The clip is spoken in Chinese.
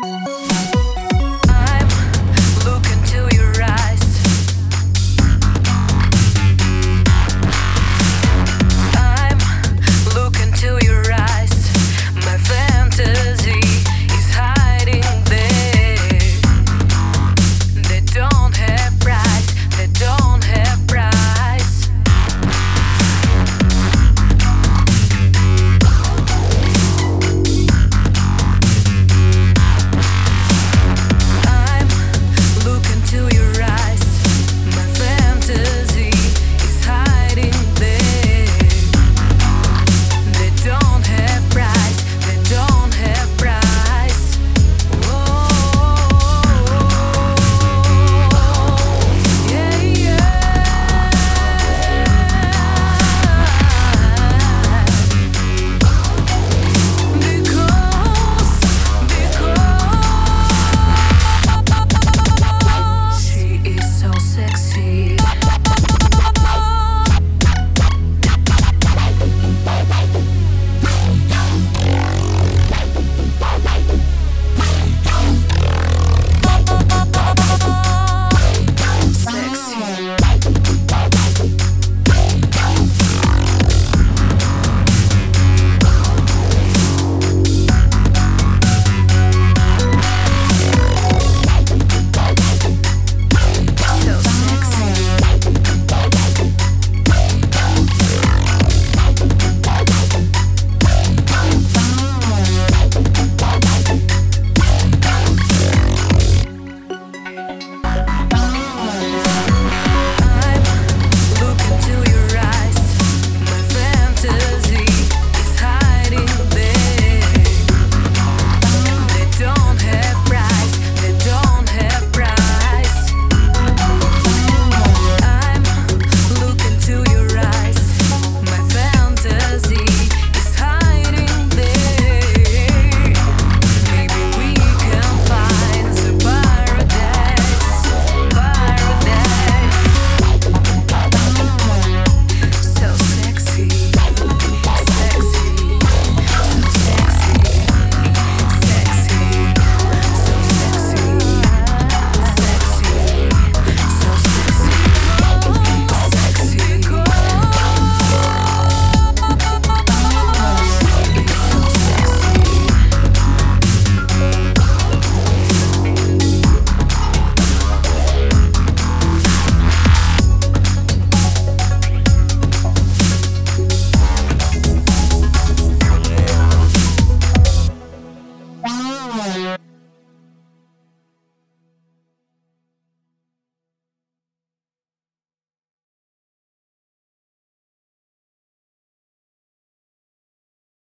拜。Peace.